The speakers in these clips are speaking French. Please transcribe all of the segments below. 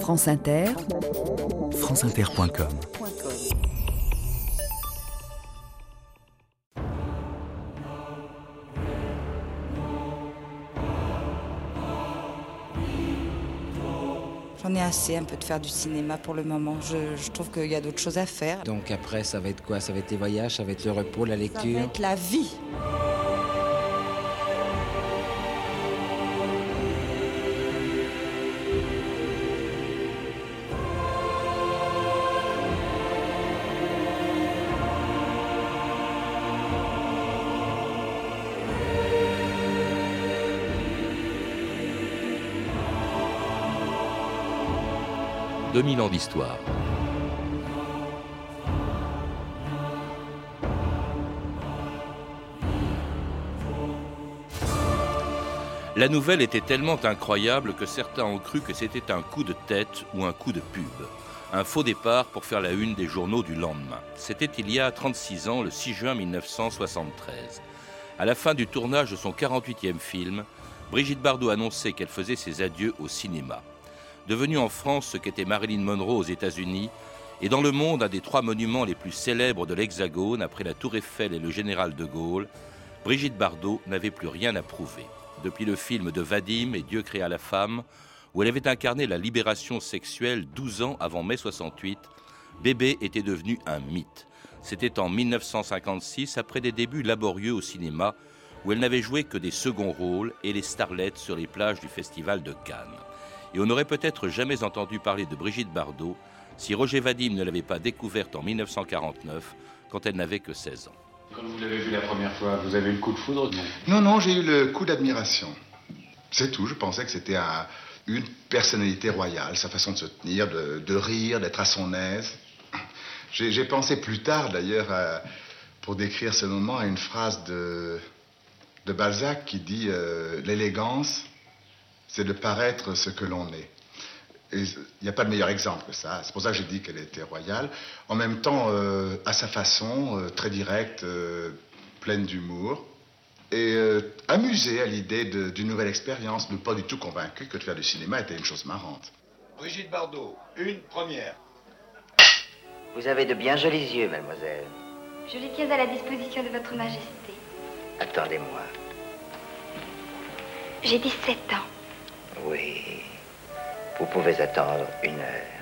France Inter, franceinter.com J'en ai assez un peu de faire du cinéma pour le moment. Je, je trouve qu'il y a d'autres choses à faire. Donc après, ça va être quoi? Ça va être les voyages, ça va être le repos, la Ça lecture? va être la vie. « 2000 ans d'histoire. La nouvelle était tellement incroyable que certains ont cru que c'était un coup de tête ou un coup de pub. Un faux départ pour faire la une des journaux du lendemain. C'était il y a 36 ans, le 6 juin 1973. À la fin du tournage de son 48e film, Brigitte Bardot annonçait qu'elle faisait ses adieux au cinéma. Devenue en France ce qu'était Marilyn Monroe aux États-Unis, et dans le monde un des trois monuments les plus célèbres de l'Hexagone après la Tour Eiffel et le Général de Gaulle, Brigitte Bardot n'avait plus rien à prouver. Depuis le film de Vadim et Dieu créa la femme, où elle avait incarné la libération sexuelle 12 ans avant mai 68, Bébé était devenu un mythe. C'était en 1956, après des débuts laborieux au cinéma, où elle n'avait joué que des seconds rôles et les starlettes sur les plages du Festival de Cannes. Et on n'aurait peut-être jamais entendu parler de Brigitte Bardot si Roger Vadim ne l'avait pas découverte en 1949, quand elle n'avait que 16 ans. Quand vous l'avez vu la première fois, vous avez eu le coup de foudre Non. Non, non, j'ai eu le coup d'admiration. C'est tout. Je pensais que c'était un- une personnalité royale, sa façon de se tenir, de, de rire, d'être à son aise. J'ai pensé plus tard, d'ailleurs, pour décrire ce moment, à une phrase de, de Balzac qui dit euh, L'élégance, c'est de paraître ce que l'on est. Et Il n'y a pas de meilleur exemple que ça. C'est pour ça que j'ai dit qu'elle était royale. En même temps, euh, à sa façon, euh, très directe, euh, pleine d'humour. Et euh, amusée à l'idée d'une nouvelle expérience, mais pas du tout convaincue que de faire du cinéma était une chose marrante. Brigitte Bardot, une première. Vous avez de bien jolis yeux, mademoiselle. Je les tiens à la disposition de votre majesté. Attendez-moi. J'ai 17 ans. Oui. Vous pouvez attendre une heure.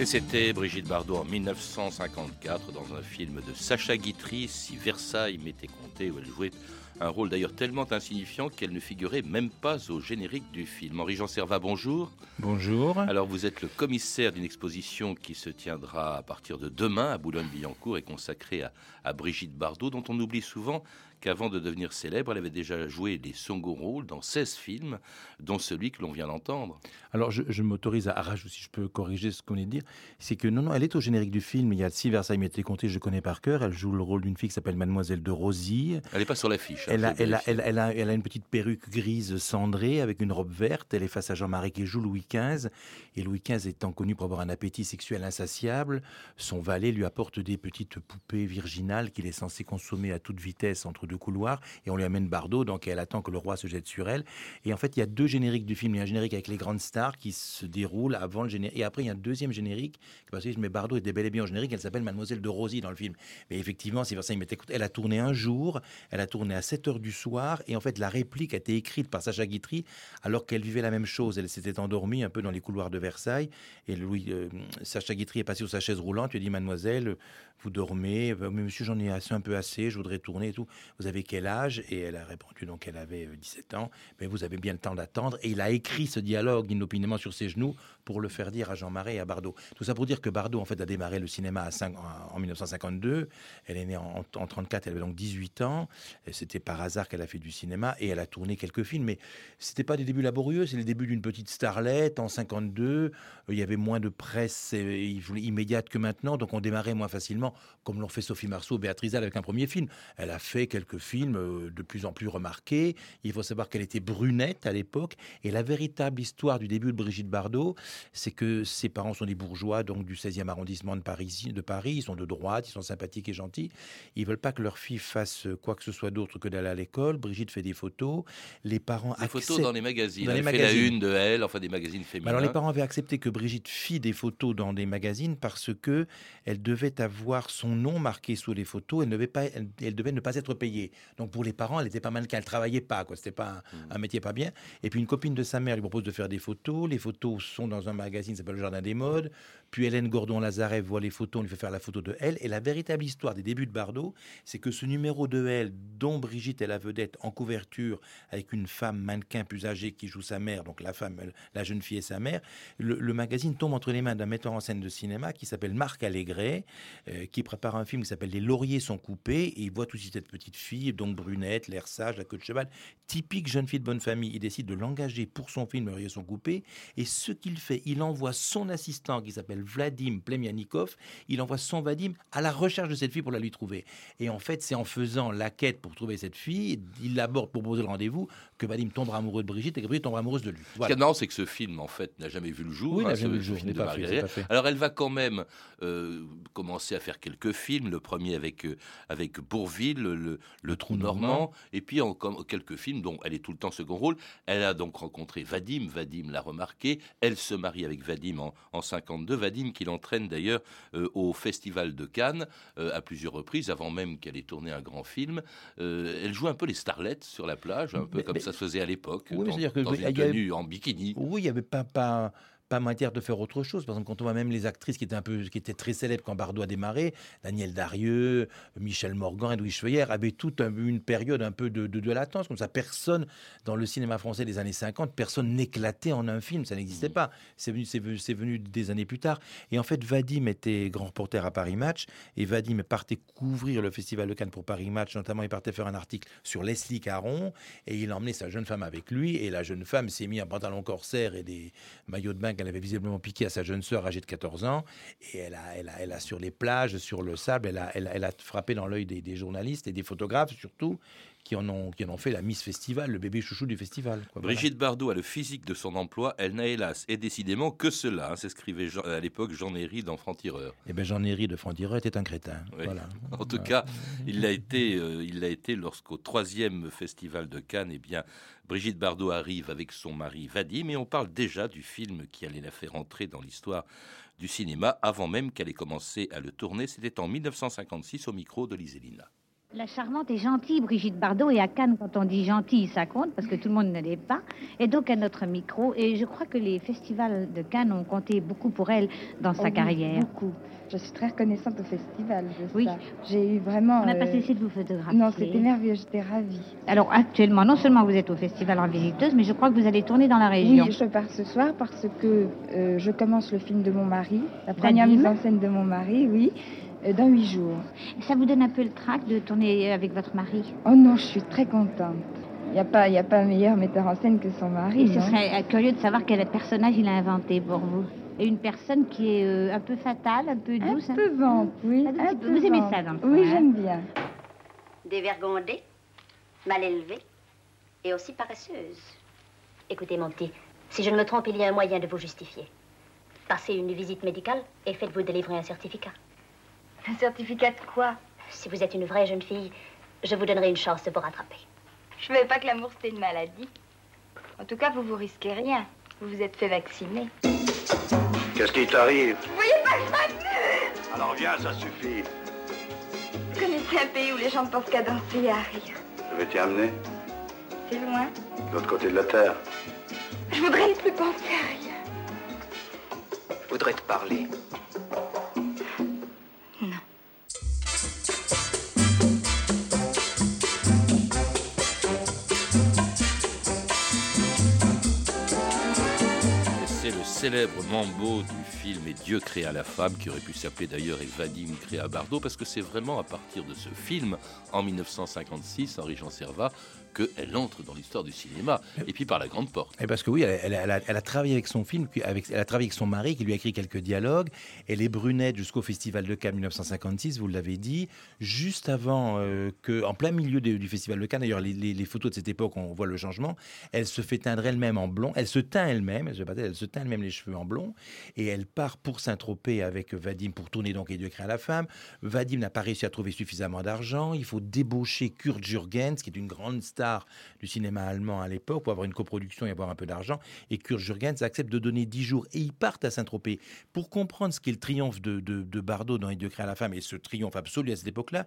Et c'était Brigitte Bardot en 1954 dans un film de Sacha Guitry, Si Versailles m'était compté, où elle jouait un rôle d'ailleurs tellement insignifiant qu'elle ne figurait même pas au générique du film. Henri-Jean Servat, bonjour. Bonjour. Alors vous êtes le commissaire d'une exposition qui se tiendra à partir de demain à Boulogne-Billancourt et consacrée à, à Brigitte Bardot, dont on oublie souvent qu'avant de devenir célèbre, elle avait déjà joué des second rôles dans 16 films, dont celui que l'on vient d'entendre. Alors, je, je m'autorise à rajouter, si je peux corriger ce qu'on vient de dire, c'est que non, non, elle est au générique du film. Il y a Si Versailles m'était compté, je connais par cœur. Elle joue le rôle d'une fille qui s'appelle Mademoiselle de Rosy. Elle n'est pas sur l'affiche. hein, Elle a, je elle, a, vérifie. elle, elle a, elle a une petite perruque grise cendrée avec une robe verte. Elle est face à Jean-Marie qui joue Louis XV. Et Louis XV étant connu pour avoir un appétit sexuel insatiable, son valet lui apporte des petites poupées virginales qu'il est censé consommer à toute vitesse entre deux couloirs. Et on lui amène Bardot, donc elle attend que le roi se jette sur elle. Et en fait, il y a deux génériques du film. Il y a un générique avec les grandes stars qui se déroule avant le générique. Et après, il y a un deuxième générique. Parce que mais Bardot était bel et bien au générique. Elle s'appelle Mademoiselle de Rosy dans le film. Mais effectivement, Versailles m'était écoute, elle a tourné un jour. Elle a tourné à 7 heures du soir. Et en fait, la réplique a été écrite par Sacha Guitry alors qu'elle vivait la même chose. Elle s'était endormie un peu dans les couloirs de Versailles. Et Louis, euh, Sacha Guitry est passé sur sa chaise roulante. Il a dit Mademoiselle, vous dormez. Euh, Mais monsieur, j'en ai assez, un peu assez. Je voudrais tourner et tout. Vous avez quel âge? Et elle a répondu donc elle avait euh, 17 ans. Mais vous avez bien le temps d'attendre. Et il a écrit ce dialogue inopinément sur ses genoux pour le faire dire à Jean Marais et à Bardot. Tout ça pour dire que Bardot, en fait, a démarré le cinéma à cinq- en en 1952. Elle est née en, en 34, elle avait donc 18 ans. C'était par hasard qu'elle a fait du cinéma et elle a tourné quelques films. Mais c'était pas des débuts laborieux, c'est le début d'une petite starlette en 52. Il y avait moins de presse immédiate que maintenant, donc on démarrait moins facilement, comme l'ont fait Sophie Marceau, Béatrice avec un premier film. Elle a fait quelques films euh, de plus en plus remarqués. Il faut savoir qu'elle était brunette à l'époque. Et la véritable histoire du début de Brigitte Bardot, c'est que ses parents sont des bourgeois, donc du 16e arrondissement de Paris, de Paris. Ils sont de droite, ils sont sympathiques et gentils. Ils veulent pas que leur fille fasse quoi que ce soit d'autre que d'aller à l'école. Brigitte fait des photos. Les parents des photos dans les magazines. elle fait la une de elle, enfin des magazines féminins. Alors les parents avaient accepté que Brigitte fit des photos dans des magazines parce que elle devait avoir son nom marqué sous les photos. Elle, devait pas, elle, devait ne pas être payée. Donc pour les parents, elle était pas mannequin. Elle travaillait pas. Quoi. C'était pas un, hmm. un, métier pas bien. Et puis une copine de sa mère lui propose de faire des photos. Les photos sont dans un magazine qui s'appelle Le Jardin des Modes. Puis Hélène Gordon-Lazarev voit les photos, on lui fait faire la photo de elle. Et la véritable histoire des débuts de Bardot, c'est que ce numéro de elle, dont Brigitte est la vedette en couverture, avec une femme mannequin plus âgée qui joue sa mère, donc la femme, la jeune fille et sa mère, le, magazine tombe entre les mains d'un metteur en scène de cinéma qui s'appelle Marc Allégret, euh, qui prépare un film qui s'appelle Les lauriers sont coupés. Et il voit tout de suite cette petite fille, donc brunette, l'air sage, la queue de cheval, typique jeune fille de bonne famille. Il décide de l'engager pour son film Les lauriers sont coupés. Et ce qu'il fait, il envoie son assistant qui s'appelle Vladim Plemianikov, il envoie son Vadim à la recherche de cette fille pour la lui trouver. Et en fait, c'est en faisant la quête pour trouver cette fille, il l'aborde pour poser le rendez-vous, que Vadim tombera amoureux de Brigitte et que Brigitte tombera amoureuse de lui. Ce qui est c'est que ce film, en fait, n'a jamais vu le jour. Oui, hein, jamais vu le jour. Fait, Alors, elle va quand même euh, commencer à faire quelques films. Le premier avec, euh, avec Bourville, le, le, Trou normand, et puis en, quelques films dont elle est tout le temps second rôle. Elle a donc rencontré Vadim. Vadim l'a remarqué. Elle se marie avec Vadim en, en 52. Vadim qui l'entraîne d'ailleurs euh, au Festival de Cannes à plusieurs reprises, avant même qu'elle ait tourné un grand film. elle joue un peu les starlettes sur la plage, un peu comme ça se faisait à l'époque, oui, dans, que, dans une tenue en bikini. Oui, il n'y avait pas, pas pas matière de faire autre chose. Par exemple, quand on voit même les actrices qui étaient un peu, qui étaient très célèbres quand Bardot a démarré, Daniel Darieux, Michel Morgan, Edwige Feuillère, avaient toute une période un peu de, de, latence. Comme ça, personne dans le cinéma français des années 50, personne n'éclatait en un film. Ça n'existait pas. C'est venu, c'est venu, des années plus tard. Et en fait, Vadim était grand reporter à Paris Match et Vadim partait couvrir le Festival de Cannes pour Paris Match. Notamment, il partait faire un article sur Leslie Caron et il emmenait sa jeune femme avec lui. Et la jeune femme s'est mis un pantalon corsaire et des maillots de bain qu'elle avait visiblement piqué à sa jeune sœur âgée de 14 ans. Et elle a, sur les plages, sur le sable, elle a, frappé dans l'œil des, journalistes et des photographes surtout, qui en, ont, qui en ont fait la Miss Festival, le bébé chouchou du festival. Brigitte Bardot a le physique de son emploi, elle n'a hélas et décidément que cela, hein, s'écrivait à l'époque Jean Héry dans Franc-Tireur. Eh bien Jean Héry de Franc-Tireur était un crétin. Voilà. En tout cas, il l'a été, euh, il l'a été lorsqu'au troisième festival de Cannes, eh bien, Brigitte Bardot arrive avec son mari Vadim et on parle déjà du film qui allait la faire entrer dans l'histoire du cinéma avant même qu'elle ait commencé à le tourner. C'était en 1956 au micro de Liselina. La charmante et gentille Brigitte Bardot, et à Cannes, quand on dit gentille, ça compte, parce que tout le monde ne l'est pas, et donc à notre micro. Et je crois que les festivals de Cannes ont compté beaucoup pour elle dans sa oh carrière. Beaucoup. Je suis très reconnaissante au festival. oui. J'ai eu vraiment. On n'a pas euh, cessé de vous photographier. Non, c'était merveilleux, j'étais ravie. Alors actuellement, non seulement vous êtes au festival en visiteuse, mais je crois que vous allez tourner dans la région. Oui, je pars ce soir parce que euh, je commence le film de mon mari, la première mise en scène de mon mari, oui. Euh, dans huit jours. Ça vous donne un peu le trac de tourner avec votre mari Oh non, je suis très contente. Il n'y a, pas, a pas meilleur metteur en scène que son mari. Et ce serait euh, curieux de savoir quel personnage il a inventé pour vous. Et une personne qui est euh, un peu fatale, un peu douce. Un peu vente, oui. Un vous aimez ça, donc Oui, j'aime bien. Dévergondée, mal élevée et aussi paresseuse. Écoutez, mon petit, si je ne me trompe, il y a un moyen de vous justifier. Passez une visite médicale et faites-vous délivrer un certificat. Un certificat de quoi Si vous êtes une vraie jeune fille, je vous donnerai une chance de vous rattraper. Je ne savais pas que l'amour c'était une maladie. En tout cas, vous vous risquez rien. Vous vous êtes fait vacciner. Qu'est-ce qui t'arrive Vous voyez pas que Alors viens, ça suffit. Vous connaissez un pays où les gens ne pensent qu'à danser et à rire Je vais t'y amener. C'est loin De l'autre côté de la terre. Je voudrais ne plus penser à rien. Je voudrais te parler. Célèbre mambo du film Et Dieu créa la femme, qui aurait pu s'appeler d'ailleurs Et Vadim créa Bardot, parce que c'est vraiment à partir de ce film, en 1956, Henri Jean Servat, qu'elle entre dans l'histoire du cinéma, et puis par la grande porte. Et parce que oui, elle, a, travaillé avec son film, avec, elle a travaillé avec son mari qui lui a écrit quelques dialogues. Elle est brunette jusqu'au Festival de Cannes 1956, vous l'avez dit, juste avant euh, que, en plein milieu du Festival de Cannes, d'ailleurs les, photos de cette époque, on voit le changement, elle se fait teindre elle-même en blond, elle se teint elle-même, elle se, elle se teint elle-même les cheveux en blond, et elle part pour Saint-Tropez avec Vadim pour tourner donc Et Dieu crée la femme. Vadim n'a pas réussi à trouver suffisamment d'argent, il faut débaucher Kurt Jürgens, qui est une grande star du cinéma allemand à l'époque pour avoir une coproduction et avoir un peu d'argent. Et Kurt Jürgens accepte de donner 10 jours et ils partent à Saint-Tropez. Pour comprendre ce qu'est le triomphe de, de, Bardot dans Les deux à la femme et ce triomphe absolu à cette époque-là,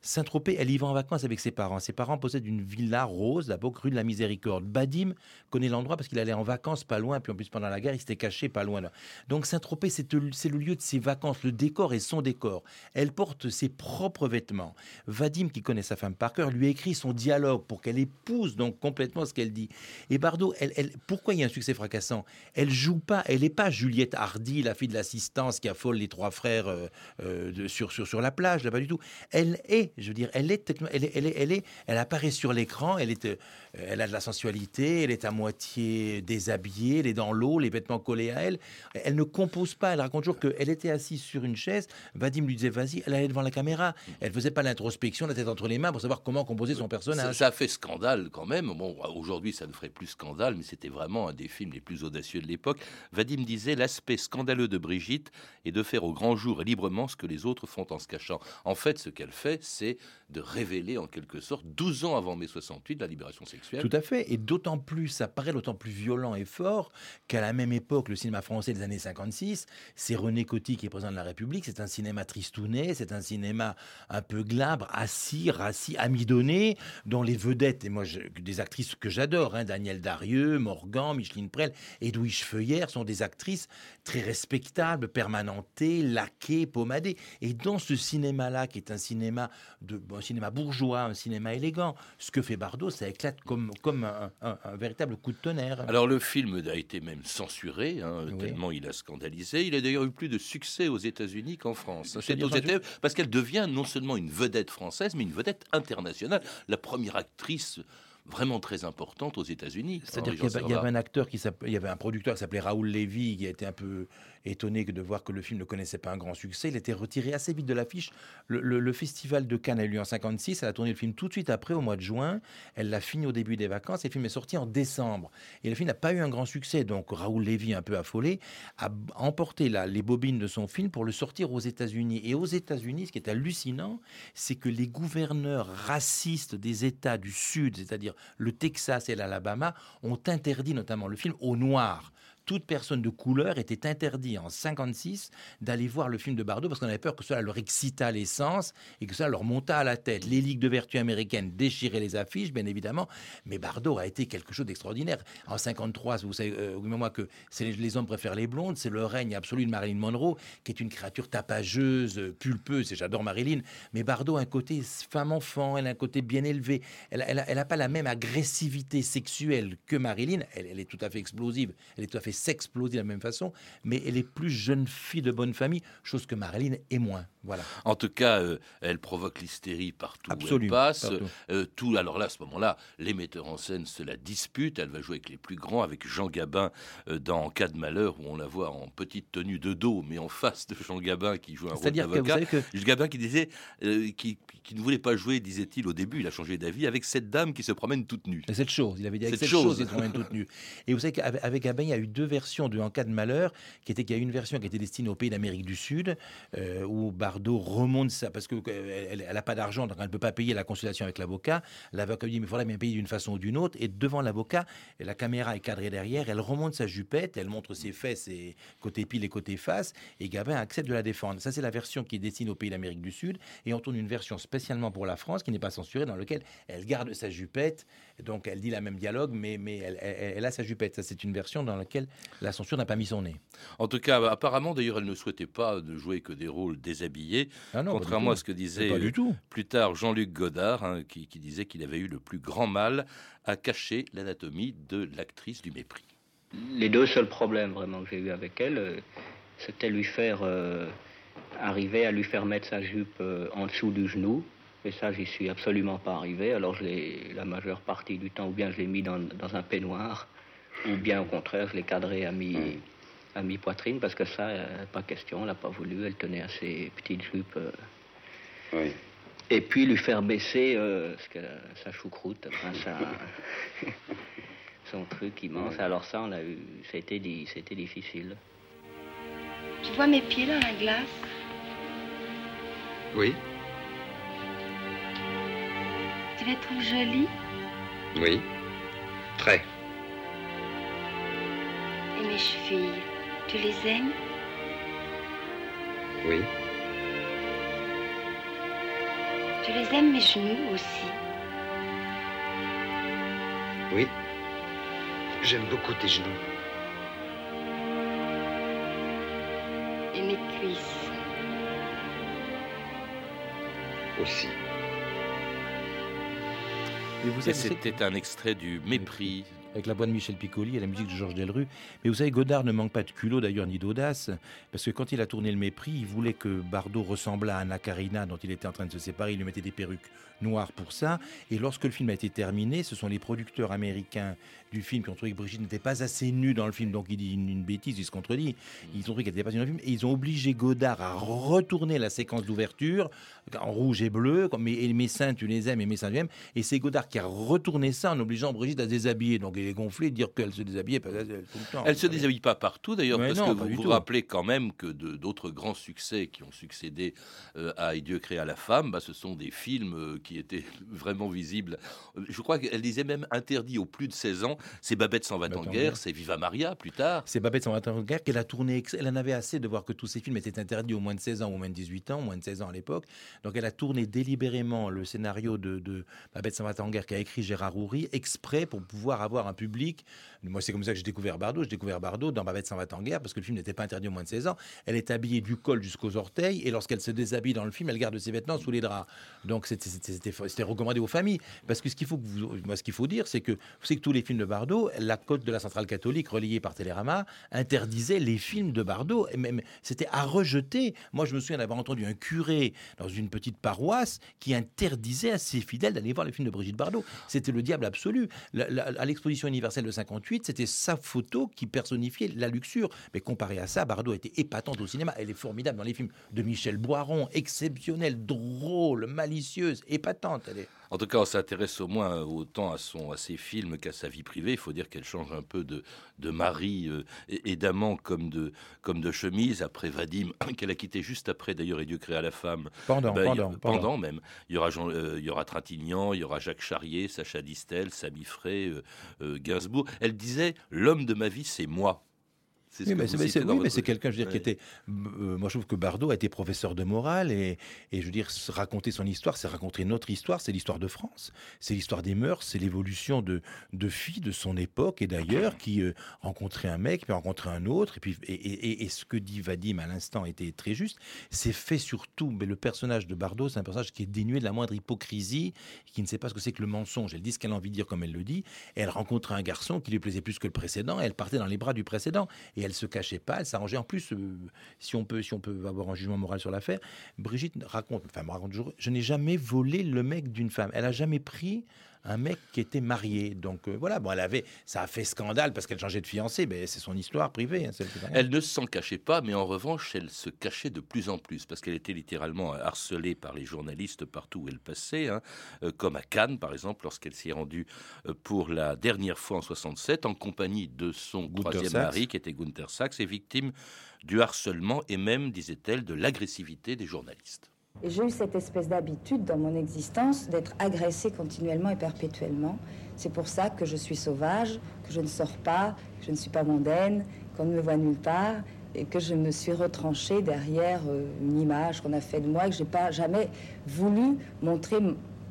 Saint-Tropez, elle y va en vacances avec ses parents. Ses parents possèdent une villa rose, d'abord rue de la Miséricorde. Badim connaît l'endroit parce qu'il allait en vacances pas loin, puis en plus pendant la guerre, il s'était caché pas loin. Donc Saint-Tropez, c'est le lieu de ses vacances. Le décor est son décor. Elle porte ses propres vêtements. Vadim, qui connaît sa femme par cœur, lui écrit son dialogue pour qu'elle épouse donc complètement ce qu'elle dit. Et Bardot, elle, pourquoi il y a un succès fracassant? Elle joue pas, elle n'est pas Juliette Hardy, la fille de l'assistance qui affole les trois frères euh, euh, sur, sur, sur la plage, là, pas du tout. Elle est, je veux dire, elle est, elle est, elle est, elle, est, elle apparaît sur l'écran, elle est, euh, elle a de la sensualité, elle est à moitié déshabillée, elle est dans l'eau, les vêtements collés à elle. Elle ne compose pas, elle raconte toujours qu'elle était assise sur une chaise, Vadim lui disait vas-y, elle allait devant la caméra. Elle faisait pas l'introspection, la tête entre les mains pour savoir comment composer son personnage. Ça, a fait scandale quand même. Bon, aujourd'hui ça ne ferait plus scandale, mais c'était vraiment un des films les plus audacieux de l'époque. Vadim disait l'aspect scandaleux de Brigitte est de faire au grand jour et librement ce que les autres font en se cachant. En fait, ce qu'elle fait, c'est de révéler en quelque sorte, 12 ans avant mai 68, la libération sexuelle. Tout à fait, et d'autant plus, ça paraît d'autant plus violent et fort qu'à la même époque, le cinéma français des années 56, c'est René Coty qui est président de la République, c'est un cinéma tristounet, c'est un cinéma un peu glabre, assis, rassis, amidonné, dont les vedettes, et moi des actrices que j'adore, hein, Daniel Darieux, Morgan, Micheline Prel, Edwige Feuillère, sont des actrices très respectables, permanentées, laquées, pommadées. Et dans ce cinéma-là, qui est un cinéma de un cinéma bourgeois, un cinéma élégant. Ce que fait Bardot, ça éclate comme, comme un, véritable coup de tonnerre. Alors le film a été même censuré, hein, tellement il a scandalisé. Il a d'ailleurs eu plus de succès aux États-Unis qu'en France. C'est parce qu'elle devient non seulement une vedette française, mais une vedette internationale. La première actrice vraiment très importante aux États-unis. C'est-à-dire qu'il y, avait un acteur qui il y avait un producteur qui s'appelait Raoul Lévy qui a été un peu étonné de voir que le film ne connaissait pas un grand succès. Il était retiré assez vite de l'affiche. Le, festival de Cannes a eu lieu en 56. Elle a tourné le film tout de suite après, au mois de juin. Elle l'a fini au début des vacances. Et le film est sorti en décembre. Et le film n'a pas eu un grand succès. Donc Raoul Lévy, un peu affolé, a emporté les bobines de son film pour le sortir aux États-Unis. Et aux États-Unis, ce qui est hallucinant, c'est que les gouverneurs racistes des États du Sud, c'est-à-dire le Texas et l'Alabama, ont interdit notamment le film aux Noirs toute personne de couleur était interdit en 56 d'aller voir le film de Bardot parce qu'on avait peur que cela leur excitât l'essence et que cela leur montât à la tête. Les ligues de vertu américaines déchiraient les affiches, bien évidemment, mais Bardot a été quelque chose d'extraordinaire. En 53, vous savez, euh, moi que c'est les, hommes préfèrent les blondes, c'est le règne absolu de Marilyn Monroe, qui est une créature tapageuse, pulpeuse, et j'adore Marilyn, mais Bardot a un côté femme-enfant, elle a un côté bien élevé, elle n'a pas la même agressivité sexuelle que Marilyn, elle, est tout à fait explosive, elle est tout à fait s'exploser de la même façon, mais elle est plus jeune fille de bonne famille, chose que Marilyn est moins. Voilà. En tout cas, euh, elle provoque l'hystérie partout où elle passe. Euh, tout, alors là, à ce moment-là, les metteurs en scène se la disputent. Elle va jouer avec les plus grands, avec Jean Gabin euh, dans Cas de malheur, où on la voit en petite tenue de dos, mais en face de Jean Gabin qui joue un rôle d'avocat. Que... Jean Gabin qui disait, qui, qui, ne voulait pas jouer, disait-il au début, il a changé d'avis, avec cette dame qui se promène toute nue. cette chose, il avait dit avec cette, chose, il se promène toute nue. Et vous savez qu'avec Gabin, il y a eu deux version de En cas de malheur, qui était qu'il y a une version qui était destinée aux pays d'Amérique du Sud, euh, où Remonte ça, parce qu'elle elle, n'a pas d'argent, donc elle ne peut pas payer la consultation avec l'avocat. L'avocat dit, mais il faudrait bien payer d'une façon ou d'une autre. Et devant l'avocat, la caméra est cadrée derrière, elle remonte sa jupette, elle montre ses fesses, et côté pile et côté face, et Gabin accepte de la défendre. Ça, c'est la version qui est destinée aux pays d'Amérique du Sud. Et on tourne une version spécialement pour la France, qui n'est pas censurée, dans laquelle elle garde sa jupette, donc elle dit la même dialogue, mais, mais elle, elle a sa jupette. Ça, c'est une version dans laquelle la censure n'a pas mis son nez. En tout cas, apparemment, d'ailleurs, elle ne souhaitait pas de jouer que des rôles déshabillés, ah contrairement à ce que disait plus tard Jean-Luc Godard, hein, qui, qui disait qu'il avait eu le plus grand mal à cacher l'anatomie de l'actrice du mépris. Les deux seuls problèmes vraiment que j'ai eu avec elle, euh, c'était lui faire euh, arriver à lui faire mettre sa jupe euh, en dessous du genou. Et ça, j'y suis absolument pas arrivé. Alors, je l'ai, la majeure partie du temps, ou bien je l'ai mis dans, dans un peignoir, ou bien au contraire, je l'ai cadré à mi, à mi-poitrine, parce que ça, euh, pas question, elle n'a pas voulu. Elle tenait à ses petites jupes. euh. Oui. Et puis lui faire baisser euh, ce que- sa choucroute, enfin, sa- son truc immense. Alors ça, on a eu, c'était, di- c'était difficile. Je vois mes pieds dans la glace? Oui, Tu les trouves jolis oui. Très. Et mes chevilles, tu les aimes Oui. Tu les aimes mes genoux aussi? Oui. J'aime beaucoup tes genoux. Et mes cuisses Aussi. Mais vous Et c'était un extrait du Mépris. Avec la voix de Michel Piccoli et la musique de Georges Delru. Mais vous savez, Godard ne manque pas de culot d'ailleurs ni d'audace, parce que quand il a tourné le mépris, il voulait que Bardot ressemblât à Anna Karina, dont il était en train de se séparer. Il lui mettait des perruques noires pour ça. Et lorsque le film a été terminé, ce sont les producteurs américains du film qui ont trouvé que Brigitte n'était pas assez nue dans le film, donc il dit une, bêtise, il se contredit. Ils ont trouvé qu'elle n'était pas nue dans le film, et ils ont obligé Godard à retourner la séquence d'ouverture en rouge et bleu, et mes seins tu les aimes et mes seins tu aimes. Et c'est Godard qui a retourné ça en obligeant Brigitte à se déshabiller. Donc de dire qu'elle se déshabillait pas- tout le temps. Elle se déshabille pas partout d'ailleurs, parce non, que vous vous tout. rappelez quand même que d'autres grands succès qui ont succédé euh, à Et Dieu créa la femme, bah, ce sont des films euh, qui étaient vraiment visibles. Euh, Je crois qu'elle disait même interdit aux plus de 16 ans. C'est Babette s'en va en guerre, c'est Viva Maria plus tard. C'est Babette sans en guerre qu'elle a tourné. Elle en avait assez de voir que tous ces films étaient interdits aux moins de 16 ans, aux moins de 18 ans, aux moins de 16 ans à l'époque. Donc elle a tourné délibérément le scénario de, de Babette sans en guerre qu'a écrit Gérard Houry exprès pour pouvoir avoir public. Moi, c'est comme ça que j'ai découvert Bardot. J'ai découvert Bardot dans Babette s'en va en guerre parce que le film n'était pas interdit aux moins de 16 ans. Elle est habillée du col jusqu'aux orteils et lorsqu'elle se déshabille dans le film, elle garde ses vêtements sous les draps. Donc c'était- recommandé aux familles. Parce que ce qu'il faut, que moi, ce qu'il faut dire, c'est que savez que tous les films de Bardot, la cote de la centrale catholique relayée par Télérama interdisait les films de Bardot. Et même c'était à rejeter. Moi, je me souviens d'avoir entendu un curé dans une petite paroisse qui interdisait à ses fidèles d'aller voir les films de Brigitte Bardot. C'était le diable absolu. À l'exposition universelle de 58, c'était sa photo qui personnifiait la luxure. Mais comparé à ça, Bardot était épatante au cinéma. Elle est formidable dans les films de Michel Boiron, exceptionnelle, drôle, malicieuse, épatante. Elle est... En tout cas, on s'intéresse au moins autant à, son, à ses films qu'à sa vie privée. Il faut dire qu'elle change un peu de, de mari euh, et, et d'amant comme de, comme de chemise. Après Vadim, qu'elle a quitté juste après d'ailleurs, et Dieu créa la femme. Pendant, Ben, a- pendant, pendant. même. Il y, aura Jean- euh, il y aura Trintignant, il y aura Jacques Charrier, Sacha Distel, Samy Frey, euh, euh, Gainsbourg. Elle disait L'homme de ma vie, c'est moi. C'est ce Oui, que mais c'est- oui, quelqu'un, je veux dire, qui était. euh, moi, je trouve que Bardot a été professeur de morale et, et je veux dire, raconter son histoire, c'est raconter notre histoire, c'est l'histoire de France, c'est l'histoire des mœurs, c'est l'évolution de, de filles de son époque et d'ailleurs qui euh, rencontraient un mec, puis rencontraient un autre. Et, puis, et, et- et ce que dit Vadim à l'instant était très juste. C'est fait surtout, mais le personnage de Bardot, c'est un personnage qui est dénué de la moindre hypocrisie, qui ne sait pas ce que c'est que le mensonge. Elle dit ce qu'elle a envie de dire comme elle le dit. Elle rencontre un garçon qui lui plaisait plus que le précédent. Et elle partait dans les bras du précédent. Et elle se cachait pas, elle s'arrangeait. En plus, euh, si on peut, si on peut avoir un jugement moral sur l'affaire, Brigitte raconte, enfin raconte toujours, je n'ai jamais volé le mec d'une femme. Elle a jamais pris un mec qui était marié. Donc euh, voilà, bon, elle avait, ça a fait scandale parce qu'elle changeait de fiancé, mais c'est son histoire privée. hein. Elle ne s'en cachait pas, mais en revanche, elle se cachait de plus en plus, parce qu'elle était littéralement harcelée par les journalistes partout où elle passait, hein, euh, comme à Cannes, par exemple, lorsqu'elle s'y est rendue euh, pour la dernière fois en 67, en compagnie de son troisième Sachs. mari, qui était Gunther Sachs, et victime du harcèlement et même, disait-elle, de l'agressivité des journalistes. Et j'ai eu cette espèce d'habitude dans mon existence d'être agressée continuellement et perpétuellement. C'est pour ça que je suis sauvage, que je ne sors pas, que je ne suis pas mondaine, qu'on ne me voit nulle part et que je me suis retranchée derrière euh, une image qu'on a fait de moi et que j'ai pas jamais voulu montrer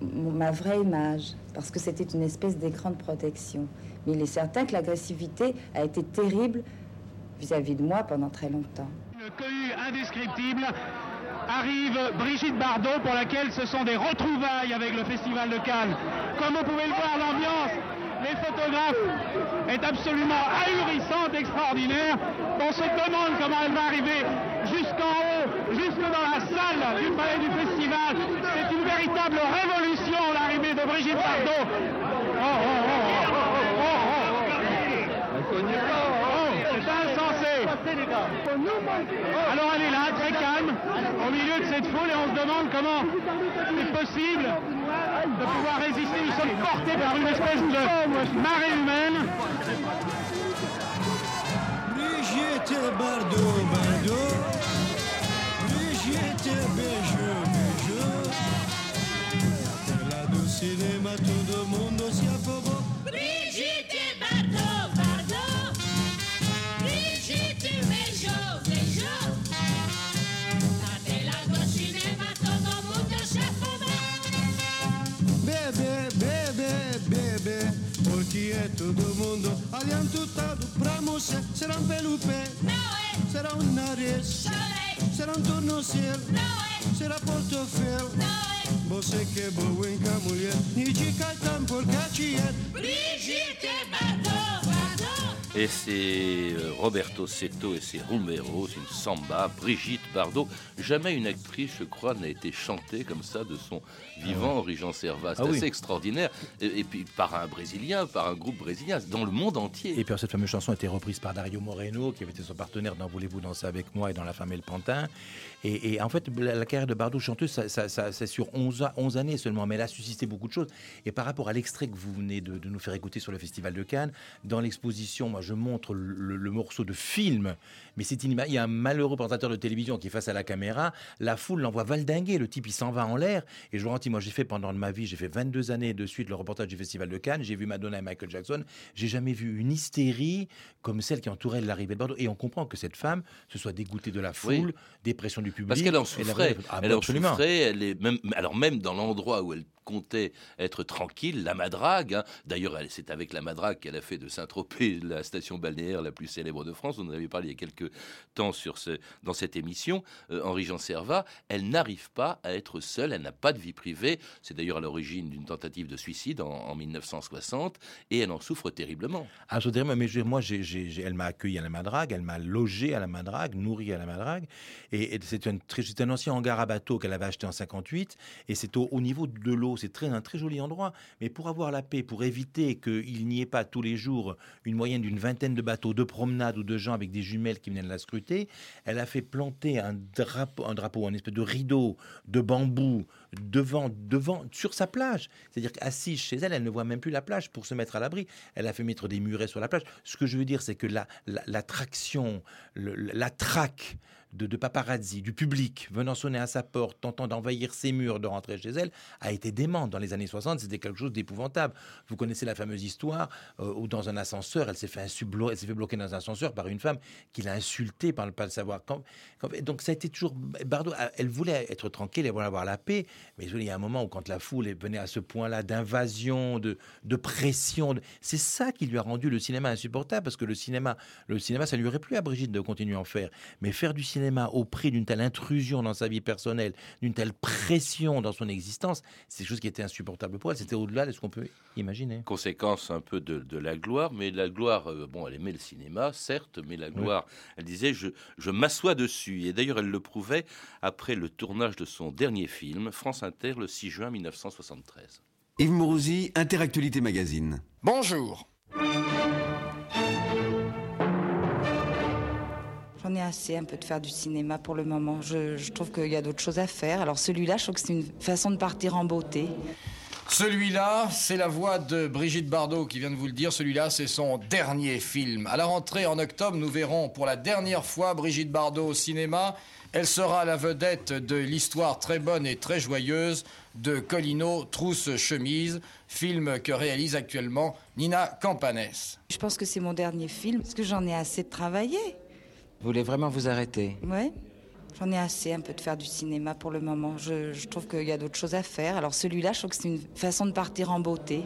ma vraie image parce que c'était une espèce d'écran de protection. Mais il est certain que l'agressivité a été terrible vis-à-vis de moi pendant très longtemps. Indescriptible arrive Brigitte Bardot pour laquelle ce sont des retrouvailles avec le Festival de Cannes. Comme vous pouvez le voir, l'ambiance les photographes est absolument ahurissante, extraordinaire. On se demande comment elle va arriver jusqu'en haut, jusque dans la salle du palais du festival. C'est une véritable révolution l'arrivée de Brigitte Bardot. Oh, oh, oh, oh, oh. C'est insensé. Alors elle est là, très calme, au milieu de cette foule, et on se demande comment c'est possible de pouvoir résister. Nous sommes portés par une espèce de marée humaine. Tout le monde. porque é todo mundo aliantutado pra moça. será pelo pé, não é? Será um nariz, chorei. É. Será um tornozelo, não é? Será portofel, não é? Você que é boa em mulher, e de cartão por Cartier, Brigitte Bardot. Et c'est euh, Roberto Seto et ses Rumberos, une samba, Brigitte Bardot. Jamais une actrice, je crois, n'a été chantée comme ça de son vivant, Jean Servat. C'est Ah oui. assez extraordinaire. Et, et puis par un Brésilien, par un groupe brésilien, dans le monde entier. Et puis cette fameuse chanson a été reprise par Dario Moreno, qui avait été son partenaire dans Voulez-vous danser avec moi et dans La femme et le pantin. Et, et en fait, la, la carrière de Bardot chanteuse, ça, ça- ça- c'est sur 11, a- 11 années seulement, mais elle a suscité beaucoup de choses. Et par rapport à l'extrait que vous venez de, de nous faire écouter sur le Festival de Cannes, dans l'exposition, moi je montre le, le morceau de film, mais c'est Il y a un malheureux présentateur de télévision qui est face à la caméra, la foule l'envoie valdinguer, le type il s'en va en l'air. Et je vous garantis, moi j'ai fait pendant ma vie, j'ai fait 22 années de suite le reportage du Festival de Cannes, j'ai vu Madonna et Michael Jackson, j'ai jamais vu une hystérie comme celle qui entourait l'arrivée de Bordeaux. Et on comprend que cette femme se soit dégoûtée de la Oui. foule, des pressions du public. Parce qu'elle en elle souffrait. Ah, elle en absolument. souffrait. Elle est même, alors même dans l'endroit où elle comptait être tranquille, la Madrague. hein. D'ailleurs, c'est avec la Madrague qu'elle a fait de Saint-Tropez la station balnéaire la plus célèbre de France. On en avait parlé il y a quelques temps sur ce, dans cette émission. Euh, Henri-Jean Servat, elle n'arrive pas à être seule. Elle n'a pas de vie privée. C'est d'ailleurs à l'origine d'une tentative de suicide en, en 1960 et elle en souffre terriblement. Ah, je dirais, mais je- moi, j'ai- j'ai- j'ai- elle m'a accueilli à la Madrague, elle m'a logé à la Madrague, nourri à la Madrague. Et, et c'est un, un ancien hangar à bateau qu'elle avait acheté en 58. Et c'est au, au niveau de l'eau, c'est très, un très joli endroit. Mais pour avoir la paix, pour éviter qu'il n'y ait pas tous les jours une moyenne d'une vingtaine de bateaux, de promenades ou de gens avec des jumelles qui viennent la scruter, elle a fait planter un drapeau, un drapeau, un espèce de rideau de bambou devant, devant, sur sa plage. C'est-à-dire qu'assise chez elle, elle ne voit même plus la plage pour se mettre à l'abri. Elle a fait mettre des murets sur la plage. Ce que je veux dire, c'est que la- la- l'attraction, le- la traque de, de paparazzi, du public venant sonner à sa porte, tentant d'envahir ses murs, de rentrer chez elle, a été démente. Dans les années 60, c'était quelque chose d'épouvantable. Vous connaissez la fameuse histoire euh, où dans un ascenseur, elle s'est fait, fait bloquer dans un ascenseur par une femme qui l'a insultée par ne pas le savoir. Donc ça a été toujours... Bardot, elle voulait être tranquille, elle voulait avoir la paix, mais il y a un moment où quand la foule venait à ce point-là d'invasion, de, de pression, c'est ça qui lui a rendu le cinéma insupportable, parce que le cinéma, le cinéma, ça lui aurait plu à Brigitte de continuer à en faire. Mais faire du cinéma au prix d'une telle intrusion dans sa vie personnelle, d'une telle pression dans son existence, c'est quelque chose qui était insupportable pour elle. C'était au-delà de ce qu'on peut imaginer. conséquence un peu de, de la gloire, mais la gloire, euh, bon, elle aimait le cinéma, certes, mais la gloire, elle disait, je, je m'assois dessus. Et d'ailleurs, elle le prouvait après le tournage de son dernier film, France Inter, le 6 juin 1973. Yves Mourouzi, Interactualité Magazine. Bonjour. J'en ai assez un peu de faire du cinéma pour le moment. Je, je trouve qu'il y a d'autres choses à faire. Alors celui-là, je trouve que c'est une façon de partir en beauté. Celui-là, c'est la voix de Brigitte Bardot qui vient de vous le dire. Celui-là, c'est son dernier film. À la rentrée en octobre, nous verrons pour la dernière fois Brigitte Bardot au cinéma. Elle sera la vedette de l'histoire très bonne et très joyeuse de Colino Trousse Chemise, film que réalise actuellement Nina Campanès. Je pense que c'est mon dernier film parce que j'en ai assez de travailler. Vous voulez vraiment vous arrêter? Ouais. J'en ai assez un peu de faire du cinéma pour le moment. Je, je trouve qu'il y a d'autres choses à faire. Alors celui-là, je trouve que c'est une façon de partir en beauté.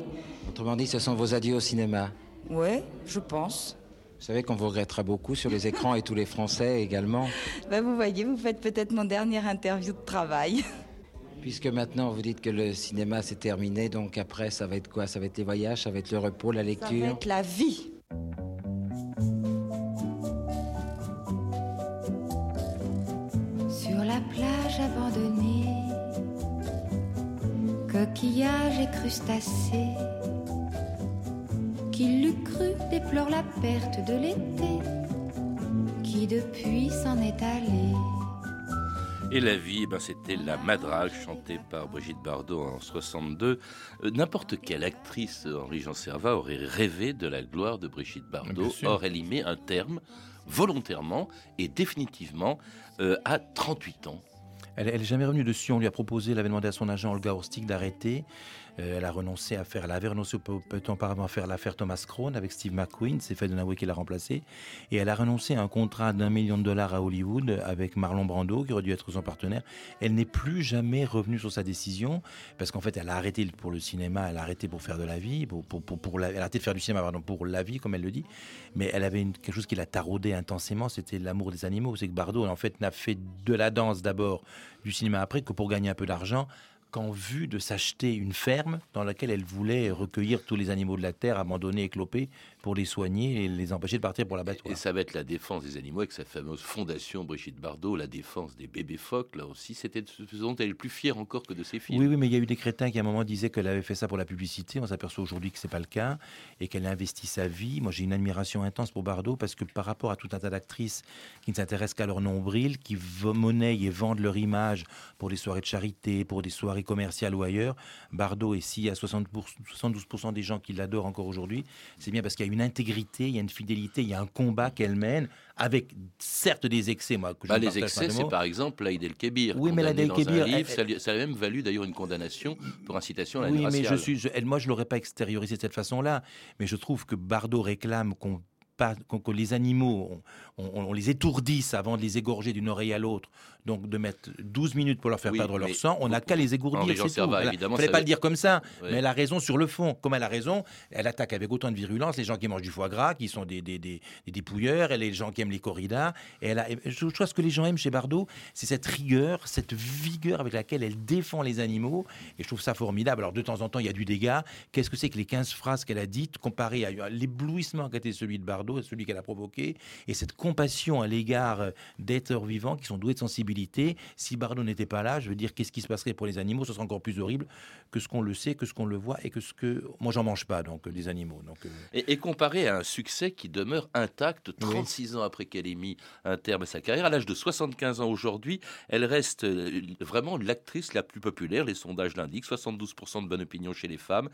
Autrement dit, ce sont vos adieux au cinéma. Ouais, je pense. Vous savez qu'on vous regrettera beaucoup sur les écrans et tous les Français également. Bah, vous voyez, vous faites peut-être mon dernière interview de travail. Puisque maintenant vous dites que le cinéma c'est terminé, donc après ça va être quoi? Ça va être les voyages, ça va être le repos, la Ça lecture? va être la vie. Plage abandonnée, coquillages et crustacés, qui l'eût cru déplore la perte de l'été, qui depuis s'en est allé. Et la vie, eh ben, c'était La Madrague, chantée par Brigitte Bardot en 62. Euh, N'importe quelle actrice, Henri Jean Servat, aurait rêvé de la gloire de Brigitte Bardot. Elle y met un terme, volontairement et définitivement, euh, à 38 ans. Elle n'est jamais revenue dessus. On lui a proposé, elle avait demandé à son agent Olga Horstig d'arrêter. Euh, elle a renoncé à faire, elle avait renoncé peu, peu de temps auparavant à faire l'affaire Thomas Crown avec Steve McQueen, c'est fait de Dunaway qui l'a remplacé. Et elle a renoncé à un contrat d'un million de dollars à Hollywood avec Marlon Brando, qui aurait dû être son partenaire. Elle n'est plus jamais revenue sur sa décision, parce qu'en fait, elle a arrêté pour le cinéma, elle a arrêté pour faire de la vie, pour, pour, pour, pour la- elle a arrêté de faire du cinéma pour la vie, comme elle le dit. Mais elle avait une- quelque chose qui la taraudait intensément, c'était l'amour des animaux. C'est que Bardot, en fait, n'a fait de la danse d'abord, du cinéma après, que pour gagner un peu d'argent qu'en vue de s'acheter une ferme dans laquelle elle voulait recueillir tous les animaux de la terre abandonnés, éclopés, pour les soigner et les empêcher de partir pour l'abattoir. Et ça va être la défense des animaux avec sa fameuse fondation Brigitte Bardot, la défense des bébés phoques. Là aussi, c'était ce dont elle est plus fière encore que de ses films. Oui, oui, mais il y a eu des crétins qui à un moment disaient qu'elle avait fait ça pour la publicité. On s'aperçoit aujourd'hui que c'est pas le cas et qu'elle a investi sa vie. Moi, j'ai une admiration intense pour Bardot parce que par rapport à tout un tas d'actrices qui ne s'intéressent qu'à leur nombril, qui monnaient et vendent leur image pour des soirées de charité, pour des soirées commerciales ou ailleurs, Bardot est si à 60 pour- 72% des gens qui l'adorent encore aujourd'hui, c'est bien parce qu'il y a une intégrité, il y a une fidélité, il y a un combat qu'elle mène avec certes des excès, moi. Que Bah, ne les excès, c'est par exemple Laïd El Kébir. Oui, mais Laïd El dans un Kébir, livre, elle- ça, a même valu d'ailleurs une condamnation pour incitation à la Oui, mais je suis, je- elle- moi, je l'aurais pas extériorisé de cette façon-là. Mais je trouve que Bardot réclame qu'on pas- que les animaux, on, on- on les étourdisse avant de les égorger d'une oreille à l'autre. Donc de mettre 12 minutes pour leur faire Oui, perdre leur sang, on n'a qu'à les égourdir. C'est tout. Évidemment, fallait ça pas le dire comme ça, mais elle a raison sur le fond. Comme elle a raison, elle attaque avec autant de virulence les gens qui mangent du foie gras, qui sont des, des, des, des dépouilleurs, et les gens qui aiment les corridas. Et elle a, et je crois que ce que les gens aiment chez Bardot, c'est cette rigueur, cette vigueur avec laquelle elle défend les animaux. Et je trouve ça formidable. Alors de temps en temps, il y a du dégât. Qu'est-ce que c'est que les 15 phrases qu'elle a dites comparées à l'éblouissement qu'a été celui de Bardot, celui qu'elle a provoqué, et cette compassion à l'égard euh, d'êtres vivants qui sont doués de sensibilité. Si Bardot n'était pas là, je veux dire, qu'est-ce qui se passerait pour les animaux? Ce serait encore plus horrible que ce qu'on le sait, que ce qu'on le voit, et que ce que... Moi, j'en mange pas, donc, euh, des animaux. Donc, euh, Et, et comparé à un succès qui demeure intact 36 ans après qu'elle ait mis un terme à sa carrière, à l'âge de 75 ans aujourd'hui, elle reste vraiment l'actrice la plus populaire. Les sondages l'indiquent 72% de bonne opinion chez les femmes,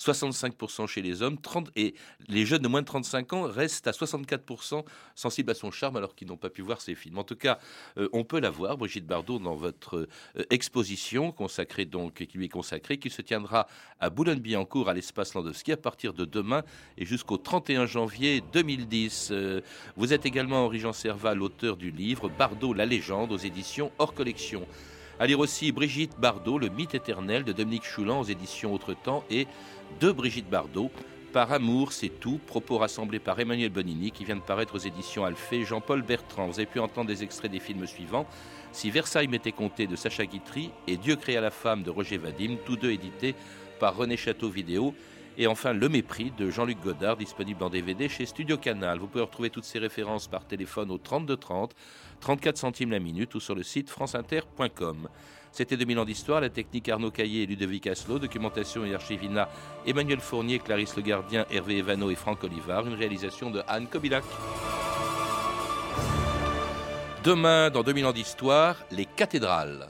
65% chez les hommes, 30, et les jeunes de moins de 35 ans restent à 64% sensibles à son charme alors qu'ils n'ont pas pu voir ses films. En tout cas, euh, on peut la voir, Brigitte Bardot, dans votre euh, exposition consacrée donc, qui lui est consacrée, qui se tiendra à Boulogne-Billancourt à l'espace Landowski à partir de demain et jusqu'au 31 janvier 2010. Euh, vous êtes également Henri-Jean Servat, l'auteur du livre Bardot, la légende aux éditions hors collection. À lire aussi Brigitte Bardot, le mythe éternel de Dominique Choulan aux éditions Autre Temps et de Brigitte Bardot. Par amour, c'est tout. Propos rassemblés par Emmanuel Bonini qui vient de paraître aux éditions Alphée. Jean-Paul Bertrand. Vous avez pu entendre des extraits des films suivants. Si Versailles m'était compté de Sacha Guitry et Dieu créa la femme de Roger Vadim, tous deux édités par René Château Vidéo. Et enfin, Le Mépris de Jean-Luc Godard, disponible en DVD chez Studio Canal. Vous pouvez retrouver toutes ces références par téléphone au 32 30, 34 centimes la minute ou sur le site franceinter.com. C'était 2000 ans d'histoire, la technique Arnaud Caillé et Ludovic Asselot, documentation et archivina Emmanuel Fournier, Clarisse Le Gardien, Hervé Evano et Franck Olivard, une réalisation de Anne Kobilac. Demain, dans 2000 ans d'histoire, les cathédrales.